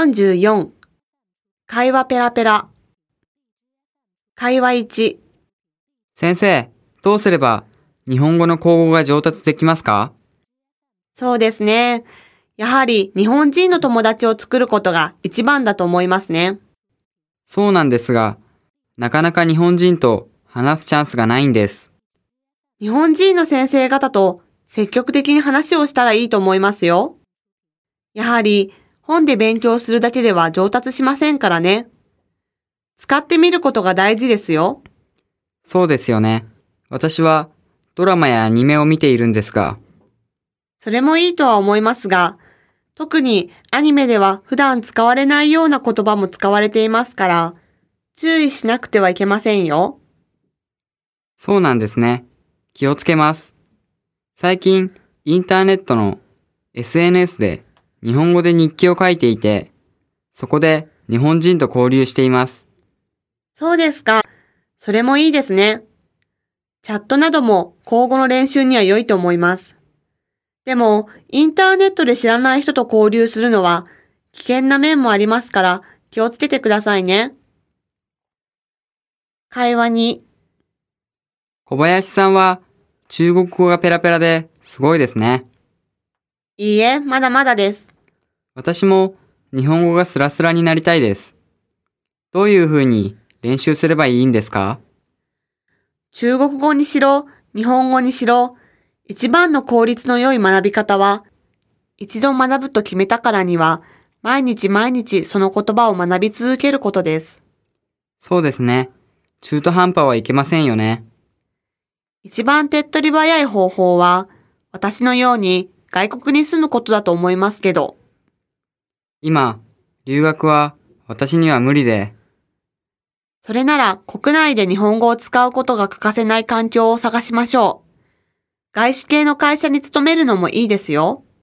44会話ペラペラ会話1先生、どうすれば日本語の口語が上達できますか？そうですね。やはり日本人の友達を作ることが一番だと思いますね。そうなんですが、なかなか日本人と話すチャンスがないんです。日本人の先生方と積極的に話をしたらいいと思いますよ。やはり本で勉強するだけでは上達しませんからね。使ってみることが大事ですよ。そうですよね。私はドラマやアニメを見ているんですが、それもいいとは思いますが、特にアニメでは普段使われないような言葉も使われていますから、注意しなくてはいけませんよ。そうなんですね。気をつけます。最近、インターネットの SNS で日本語で日記を書いていて、そこで日本人と交流しています。そうですか。それもいいですね。チャットなども口語の練習には良いと思います。でも、インターネットで知らない人と交流するのは危険な面もありますから気をつけてくださいね。会話に、小林さんは中国語がペラペラですごいですね。いいえ、まだまだです。私も日本語がスラスラになりたいです。どういう風に練習すればいいんですか？中国語にしろ、日本語にしろ、一番の効率の良い学び方は、一度学ぶと決めたからには、毎日毎日その言葉を学び続けることです。そうですね。中途半端はいけませんよね。一番手っ取り早い方法は、私のように外国に住むことだと思いますけど、今、留学は私には無理で、それなら国内で日本語を使うことが欠かせない環境を探しましょう。外資系の会社に勤めるのもいいですよ。